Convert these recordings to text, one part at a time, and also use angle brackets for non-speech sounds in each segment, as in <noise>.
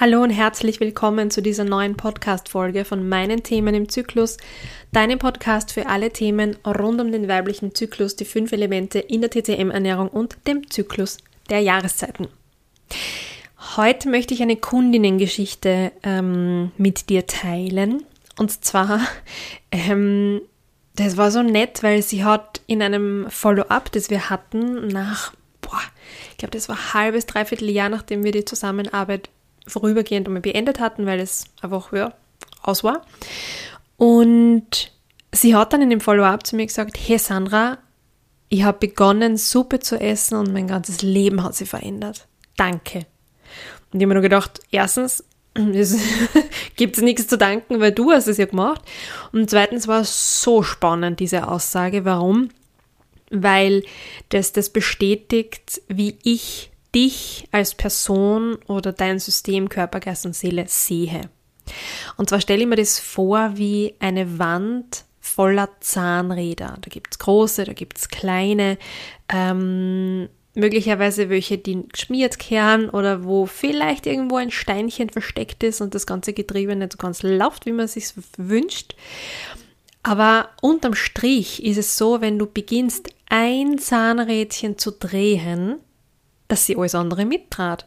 Hallo und herzlich willkommen zu dieser neuen Podcast-Folge von meinen Themen im Zyklus, deinem Podcast für alle Themen rund um den weiblichen Zyklus, die fünf Elemente in der TCM-Ernährung und dem Zyklus der Jahreszeiten. Heute möchte ich eine Kundinnengeschichte ähm, mit dir teilen. Und zwar, ähm, das war so nett, weil sie hat in einem Follow-up, das wir hatten, nach, boah, ich glaube, das war ein halbes, dreiviertel Jahr, nachdem wir die Zusammenarbeit vorübergehend einmal beendet hatten, weil es einfach ja, aus war. Und sie hat dann in dem Follow-up zu mir gesagt, hey Sandra, ich habe begonnen, Suppe zu essen und mein ganzes Leben hat sich verändert. Danke. Und ich habe mir nur gedacht, erstens, <clears throat> <laughs> gibt es nichts zu danken, weil du hast es ja gemacht. Und zweitens war es so spannend, diese Aussage. Warum? Weil das das bestätigt, wie ich dich als Person oder dein System Körper, Geist und Seele sehe. Und zwar stelle ich mir das vor wie eine Wand voller Zahnräder. Da gibt es große, da gibt es kleine, ähm, möglicherweise welche, die geschmiert kehren oder wo vielleicht irgendwo ein Steinchen versteckt ist und das ganze Getriebe nicht so ganz läuft, wie man sich wünscht. Aber unterm Strich ist es so, wenn du beginnst, ein Zahnrädchen zu drehen, dass sie alles andere mittrat.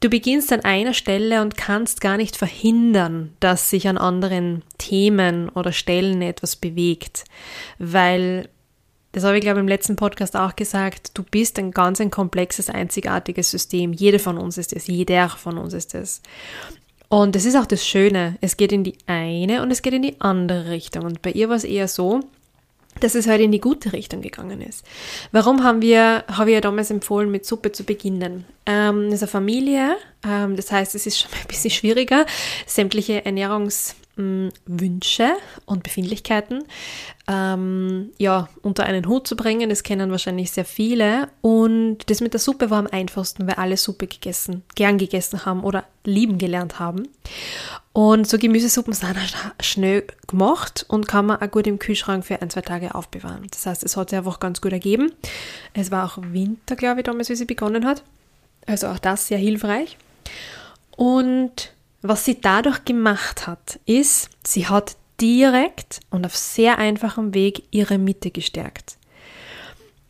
Du beginnst an einer Stelle und kannst gar nicht verhindern, dass sich an anderen Themen oder Stellen etwas bewegt, weil das habe ich glaube im letzten Podcast auch gesagt, du bist ein ganz ein komplexes, einzigartiges System. Jede von uns ist es, jeder von uns ist es. Und das ist auch das Schöne, es geht in die eine und es geht in die andere Richtung. Und bei ihr war es eher so, dass es halt in die gute Richtung gegangen ist. Warum haben wir, habe ich ja damals empfohlen, mit Suppe zu beginnen? Ähm, das ist eine Familie, ähm, das heißt, es ist schon ein bisschen schwieriger, sämtliche Ernährungs- Wünsche und Befindlichkeiten ähm, ja, unter einen Hut zu bringen. Das kennen wahrscheinlich sehr viele. Und das mit der Suppe war am einfachsten, weil alle Suppe gegessen, gern gegessen haben oder lieben gelernt haben. Und so Gemüsesuppen sind schnell gemacht und kann man auch gut im Kühlschrank für ein, zwei Tage aufbewahren. Das heißt, es hat sich einfach ganz gut ergeben. Es war auch Winter, glaube ich, damals, wie sie begonnen hat. Also auch das sehr hilfreich. Und was sie dadurch gemacht hat, ist, sie hat direkt und auf sehr einfachem Weg ihre Mitte gestärkt.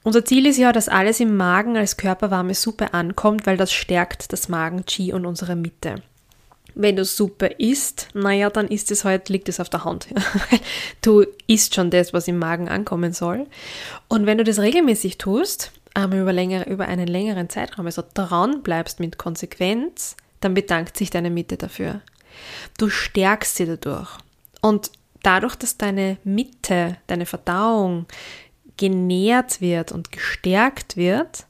Unser Ziel ist ja, dass alles im Magen als körperwarme Suppe ankommt, weil das stärkt das Magen-Chi und unsere Mitte. Wenn du Suppe isst, naja, dann ist es halt, liegt es auf der Hand. <laughs> du isst schon das, was im Magen ankommen soll. Und wenn du das regelmäßig tust, über, längere, über einen längeren Zeitraum, also dran bleibst mit Konsequenz, dann bedankt sich deine Mitte dafür. Du stärkst sie dadurch. Und dadurch, dass deine Mitte, deine Verdauung genährt wird und gestärkt wird,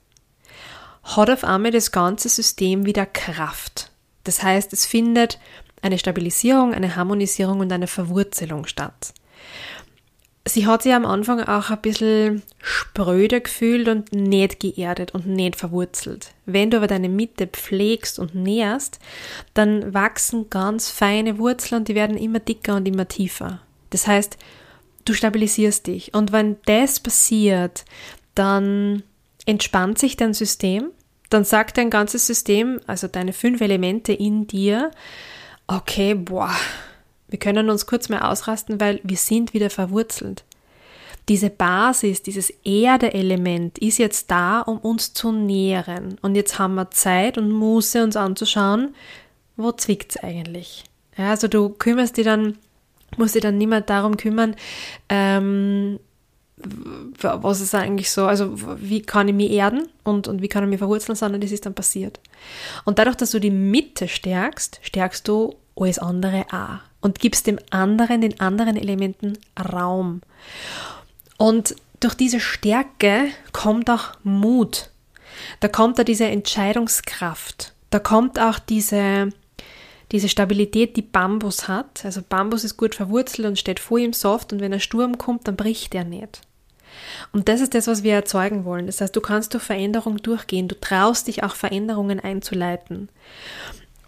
hat auf einmal das ganze System wieder Kraft. Das heißt, es findet eine Stabilisierung, eine Harmonisierung und eine Verwurzelung statt sie hat sich am Anfang auch ein bisschen spröde gefühlt und nicht geerdet und nicht verwurzelt. Wenn du aber deine Mitte pflegst und nährst, dann wachsen ganz feine Wurzeln und die werden immer dicker und immer tiefer. Das heißt, du stabilisierst dich. Und wenn das passiert, dann entspannt sich dein System, dann sagt dein ganzes System, also deine fünf Elemente in dir, okay, boah, wir können uns kurz mal ausrasten, weil wir sind wieder verwurzelt. Diese Basis, dieses Erde-Element ist jetzt da, um uns zu nähren. Und jetzt haben wir Zeit und Muße, uns anzuschauen, wo zwickt es eigentlich. Ja, also du kümmerst dich dann, musst dich dann mehr darum kümmern, ähm, was ist eigentlich so, also wie kann ich mich erden und, und wie kann ich mich verwurzeln, sondern das ist dann passiert. Und dadurch, dass du die Mitte stärkst, stärkst du alles andere auch und gibst dem anderen, den anderen Elementen Raum. Und durch diese Stärke kommt auch Mut. Da kommt da diese Entscheidungskraft. Da kommt auch diese, diese Stabilität, die Bambus hat. Also Bambus ist gut verwurzelt und steht vor im Soft und wenn ein Sturm kommt, dann bricht er nicht. Und das ist das, was wir erzeugen wollen. Das heißt, du kannst durch Veränderung durchgehen. Du traust dich auch Veränderungen einzuleiten.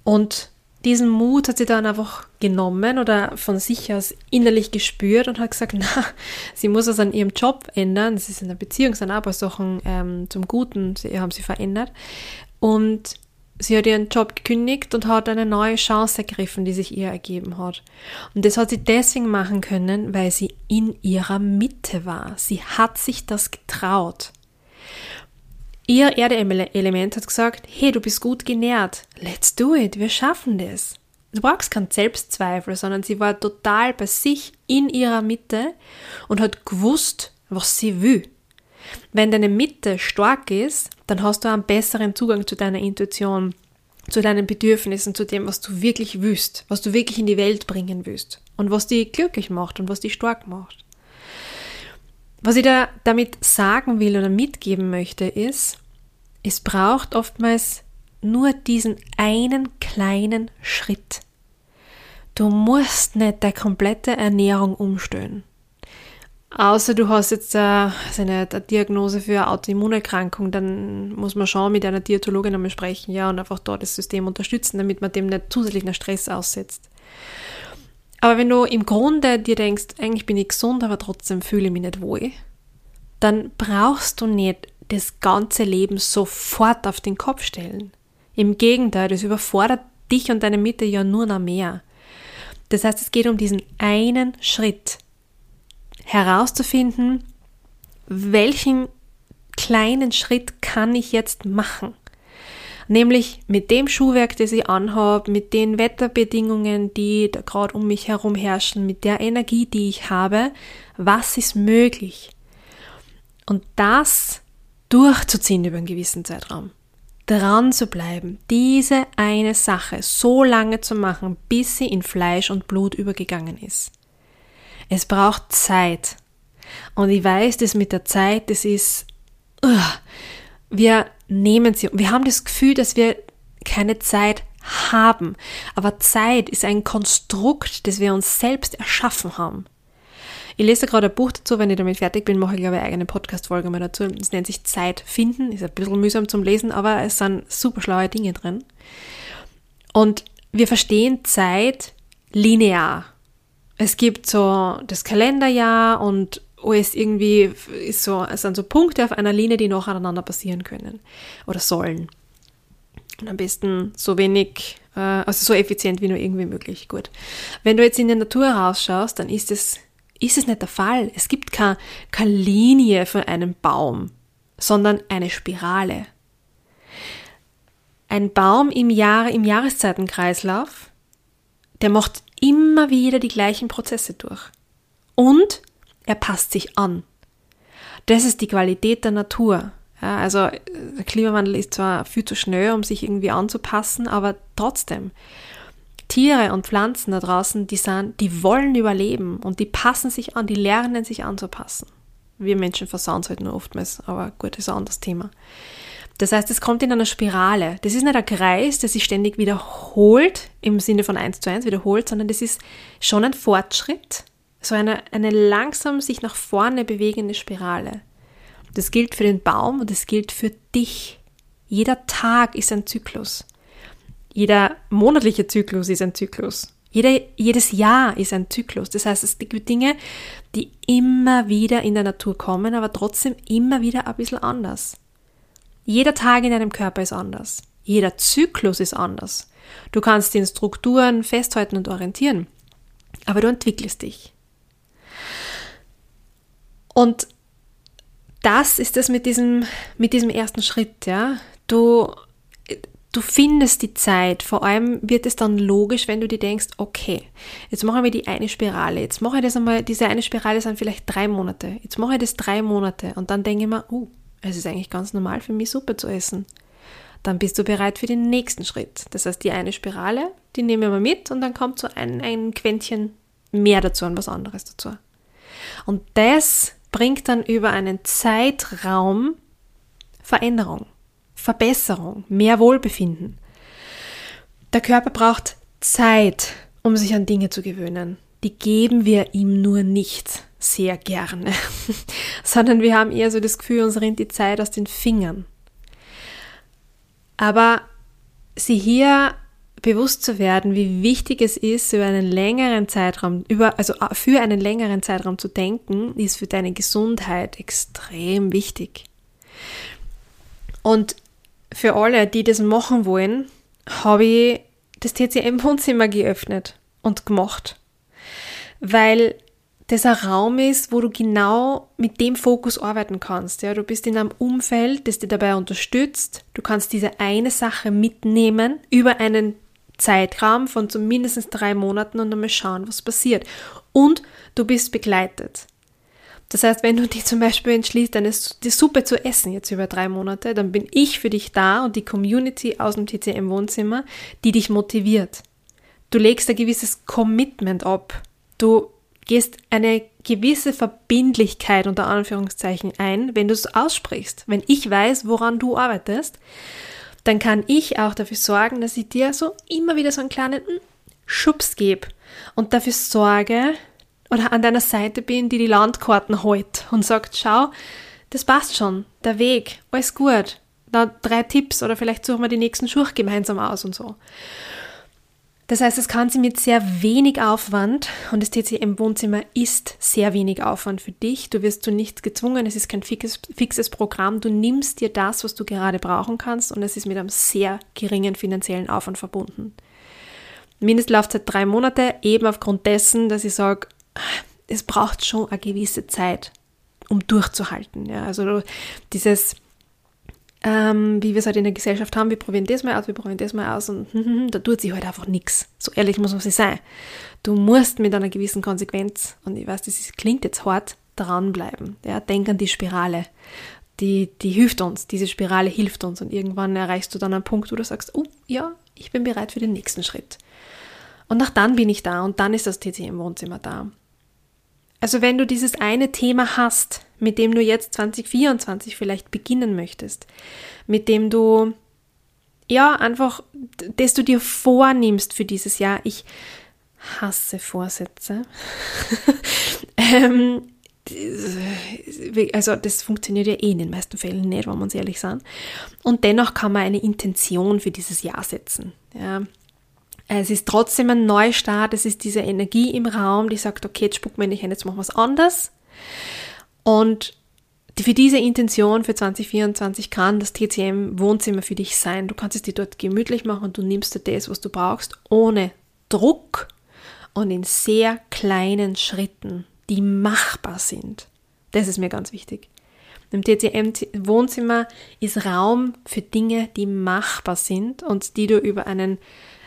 Und diesen Mut hat sie dann einfach genommen oder von sich aus innerlich gespürt und hat gesagt, <laughs> na, sie muss es an ihrem Job ändern. Das ist in der Beziehung, sind aber Sachen ähm, zum Guten, sie haben sie verändert. Und Sie hat ihren Job gekündigt und hat eine neue Chance ergriffen, die sich ihr ergeben hat. Und das hat sie deswegen machen können, weil sie in ihrer Mitte war. Sie hat sich das getraut. Ihr Erdeelement hat gesagt, hey, du bist gut genährt. Let's do it. Wir schaffen das. Du brauchst keinen Selbstzweifel, sondern sie war total bei sich in ihrer Mitte und hat gewusst, was sie will. Wenn deine Mitte stark ist, dann hast du einen besseren Zugang zu deiner Intuition, zu deinen Bedürfnissen, zu dem, was du wirklich willst, was du wirklich in die Welt bringen willst und was dich glücklich macht und was dich stark macht. Was ich da damit sagen will oder mitgeben möchte, ist, es braucht oftmals nur diesen einen kleinen Schritt. Du musst nicht deine komplette Ernährung umstellen. Außer du hast jetzt eine, Diagnose für eine Autoimmunerkrankung, dann muss man schon mit einer Diätologin einmal sprechen, ja, und einfach dort das System unterstützen, damit man dem nicht zusätzlichen Stress aussetzt. Aber wenn du im Grunde dir denkst, eigentlich bin ich gesund, aber trotzdem fühle ich mich nicht wohl, dann brauchst du nicht das ganze Leben sofort auf den Kopf stellen. Im Gegenteil, das überfordert dich und deine Mitte ja nur noch mehr. Das heißt, es geht um diesen einen Schritt herauszufinden, welchen kleinen Schritt kann ich jetzt machen. Nämlich mit dem Schuhwerk, das ich anhabe, mit den Wetterbedingungen, die da gerade um mich herum herrschen, mit der Energie, die ich habe, was ist möglich? Und das durchzuziehen über einen gewissen Zeitraum. Dran zu bleiben, diese eine Sache so lange zu machen, bis sie in Fleisch und Blut übergegangen ist. Es braucht Zeit. Und ich weiß, dass mit der Zeit, das ist, uh, wir nehmen sie, wir haben das Gefühl, dass wir keine Zeit haben. Aber Zeit ist ein Konstrukt, das wir uns selbst erschaffen haben. Ich lese gerade ein Buch dazu, wenn ich damit fertig bin, mache ich glaube ich eine eigene Podcast-Folge mal dazu. Es nennt sich Zeit finden, ist ein bisschen mühsam zum Lesen, aber es sind super schlaue Dinge drin. Und wir verstehen Zeit linear. Es gibt so das Kalenderjahr und alles irgendwie ist so, es sind so Punkte auf einer Linie, die nacheinander passieren können oder sollen. Und am besten so wenig, äh, also so effizient wie nur irgendwie möglich. Gut. Wenn du jetzt in die Natur rausschaust, dann ist es, ist es nicht der Fall. Es gibt keine, keine Linie von einem Baum, sondern eine Spirale. Ein Baum im Jahr, im Jahreszeitenkreislauf, der macht immer wieder die gleichen Prozesse durch. Und er passt sich an. Das ist die Qualität der Natur. Ja, also der Klimawandel ist zwar viel zu schnell, um sich irgendwie anzupassen, aber trotzdem. Tiere und Pflanzen da draußen, die sind, die wollen überleben und die passen sich an, die lernen sich anzupassen. Wir Menschen versauen es halt nur oftmals, aber gut, das ist ein anderes Thema. Das heißt, es kommt in einer Spirale. Das ist nicht ein Kreis, der sich ständig wiederholt, im Sinne von eins zu eins wiederholt, sondern das ist schon ein Fortschritt, so eine, eine langsam sich nach vorne bewegende Spirale. Das gilt für den Baum und das gilt für dich. Jeder Tag ist ein Zyklus. Jeder monatliche Zyklus ist ein Zyklus. Jeder, jedes Jahr ist ein Zyklus. Das heißt, es gibt Dinge, die immer wieder in der Natur kommen, aber trotzdem immer wieder ein bisschen anders. Jeder Tag in deinem Körper ist anders. Jeder Zyklus ist anders. Du kannst den Strukturen festhalten und orientieren, aber du entwickelst dich. Und das ist es mit diesem, mit diesem ersten Schritt, ja. Du, du findest die Zeit, vor allem wird es dann logisch, wenn du dir denkst, okay, jetzt machen wir die eine Spirale, jetzt mache ich das einmal, diese eine Spirale sind vielleicht drei Monate, jetzt mache ich das drei Monate und dann denke ich mir, uh, es ist eigentlich ganz normal für mich, Suppe zu essen. Dann bist du bereit für den nächsten Schritt. Das heißt, die eine Spirale, die nehmen wir mit und dann kommt so ein, ein Quäntchen mehr dazu und was anderes dazu. Und das bringt dann über einen Zeitraum Veränderung, Verbesserung, mehr Wohlbefinden. Der Körper braucht Zeit, um sich an Dinge zu gewöhnen. Die geben wir ihm nur nicht sehr gerne, <laughs> sondern wir haben eher so das Gefühl, uns rinnt die Zeit aus den Fingern. Aber sie hier bewusst zu werden, wie wichtig es ist, über einen längeren Zeitraum, über, also äh, für einen längeren Zeitraum zu denken, ist für deine Gesundheit extrem wichtig. Und für alle, die das machen wollen, habe ich das TCM-Wohnzimmer geöffnet und gemacht, weil das ein Raum ist, wo du genau mit dem Fokus arbeiten kannst. Ja, du bist in einem Umfeld, das dir dabei unterstützt. Du kannst diese eine Sache mitnehmen über einen Zeitraum von zumindest drei Monaten und dann mal schauen, was passiert. Und du bist begleitet. Das heißt, wenn du dich zum Beispiel entschließt, deine, die Suppe zu essen jetzt über drei Monate, dann bin ich für dich da und die Community aus dem TCM-Wohnzimmer, die dich motiviert. Du legst ein gewisses Commitment ab. Du gehst eine gewisse Verbindlichkeit unter Anführungszeichen ein, wenn du es aussprichst. Wenn ich weiß, woran du arbeitest, dann kann ich auch dafür sorgen, dass ich dir so immer wieder so einen kleinen hm, Schubs gebe und dafür sorge oder an deiner Seite bin, die die Landkarten hält und sagt, schau, das passt schon, der Weg, alles gut. Da drei Tipps oder vielleicht suchen wir die nächsten Schuhe gemeinsam aus und so. Das heißt, es kann sie mit sehr wenig Aufwand und das TCM-Wohnzimmer ist sehr wenig Aufwand für dich. Du wirst zu nichts gezwungen, es ist kein fixes, fixes Programm. Du nimmst dir das, was du gerade brauchen kannst und es ist mit einem sehr geringen finanziellen Aufwand verbunden. Mindestlaufzeit drei Monate, eben aufgrund dessen, dass ich sage, es braucht schon eine gewisse Zeit, um durchzuhalten. Ja, also dieses ähm, wie wir es halt in der Gesellschaft haben, wir probieren das mal aus, wir probieren das mal aus und hm, <laughs> hm, da tut sich halt einfach nichts. So ehrlich muss man sich sein. Du musst mit einer gewissen Konsequenz, und ich weiß, das ist, klingt jetzt hart, dranbleiben. Ja, denk an die Spirale. Die, die hilft uns, diese Spirale hilft uns und irgendwann erreichst du dann einen Punkt, wo du sagst, oh ja, ich bin bereit für den nächsten Schritt. Und nach dann bin ich da und dann ist das TCM-Wohnzimmer da. Also wenn du dieses eine Thema hast, mit dem du jetzt 2024 vielleicht beginnen möchtest, mit dem du ja einfach, das du dir vornimmst für dieses Jahr. Ich hasse Vorsätze. <laughs> ähm, also das funktioniert ja eh in den meisten Fällen nicht, wenn wir uns ehrlich sind. Und dennoch kann man eine Intention für dieses Jahr setzen. Ja. Es ist trotzdem ein Neustart, es ist diese Energie im Raum, die sagt, okay, jetzt spuck mir nicht hin, jetzt machen wir was anderes. Und für diese Intention für 2024 kann das TCM Wohnzimmer für dich sein. Du kannst es dir dort gemütlich machen und du nimmst dir das, was du brauchst, ohne Druck und in sehr kleinen Schritten, die machbar sind. Das ist mir ganz wichtig. Im TCM Wohnzimmer ist Raum für Dinge, die machbar sind und die du über einen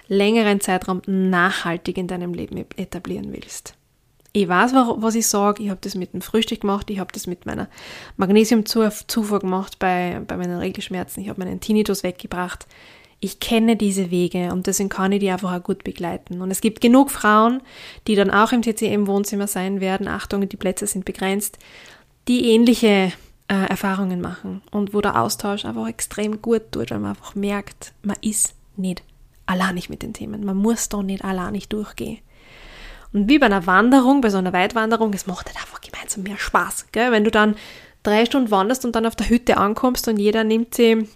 längeren Zeitraum nachhaltig in deinem Leben etablieren willst. Ich weiß, was ich sage. Ich habe das mit dem Frühstück gemacht. Ich habe das mit meiner Magnesiumzufuhr gemacht bei, bei meinen Regelschmerzen. Ich habe meinen Tinnitus weggebracht. Ich kenne diese Wege und deswegen kann ich die einfach auch gut begleiten. Und es gibt genug Frauen, die dann auch im TCM-Wohnzimmer sein werden. Achtung, die Plätze sind begrenzt, die ähnliche äh, Erfahrungen machen und wo der Austausch einfach extrem gut tut, weil man einfach merkt, man ist nicht alleinig mit den Themen. Man muss da nicht alleinig durchgehen. Und wie bei einer Wanderung, bei so einer Weitwanderung, es macht halt einfach gemeinsam mehr Spaß. Gell? Wenn du dann drei Stunden wanderst und dann auf der Hütte ankommst und jeder nimmt sie,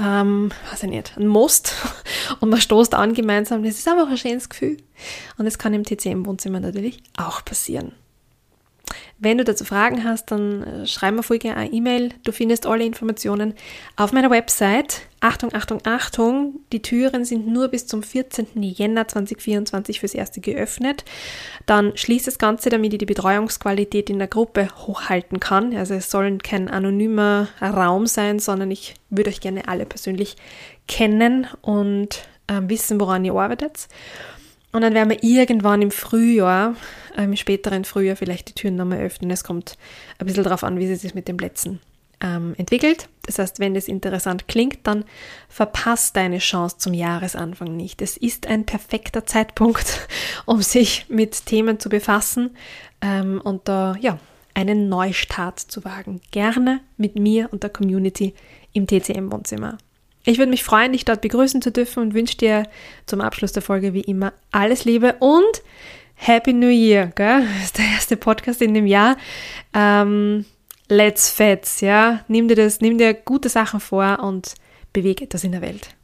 ähm, weiß ich nicht, einen Most <laughs> und man stoßt an gemeinsam, das ist einfach ein schönes Gefühl. Und das kann im TCM-Wohnzimmer natürlich auch passieren. Wenn du dazu Fragen hast, dann äh, schreib mir gerne eine E-Mail. Du findest alle Informationen auf meiner Website. Achtung, Achtung, Achtung, die Türen sind nur bis zum 14. Jänner 2024 fürs erste geöffnet. Dann schließt das Ganze, damit ich die Betreuungsqualität in der Gruppe hochhalten kann. Also es soll kein anonymer Raum sein, sondern ich würde euch gerne alle persönlich kennen und äh, wissen, woran ihr arbeitet. Und dann werden wir irgendwann im Frühjahr, äh, im späteren Frühjahr vielleicht die Türen nochmal öffnen. Es kommt ein bisschen darauf an, wie sich das mit den Plätzen ähm, entwickelt. Das heißt, wenn das interessant klingt, dann verpasst deine Chance zum Jahresanfang nicht. Es ist ein perfekter Zeitpunkt, <laughs> um sich mit Themen zu befassen ähm, und da ja einen Neustart zu wagen. Gerne mit mir und der Community im TCM-Wohnzimmer. Ich würde mich freuen, dich dort begrüßen zu dürfen und wünsche dir zum Abschluss der Folge wie immer alles Liebe und Happy New Year. Gell? <laughs> Das ist der erste Podcast in dem Jahr. Ähm, let's fets, ja. Nimm dir das, nimm dir gute Sachen vor und bewege etwas in der Welt.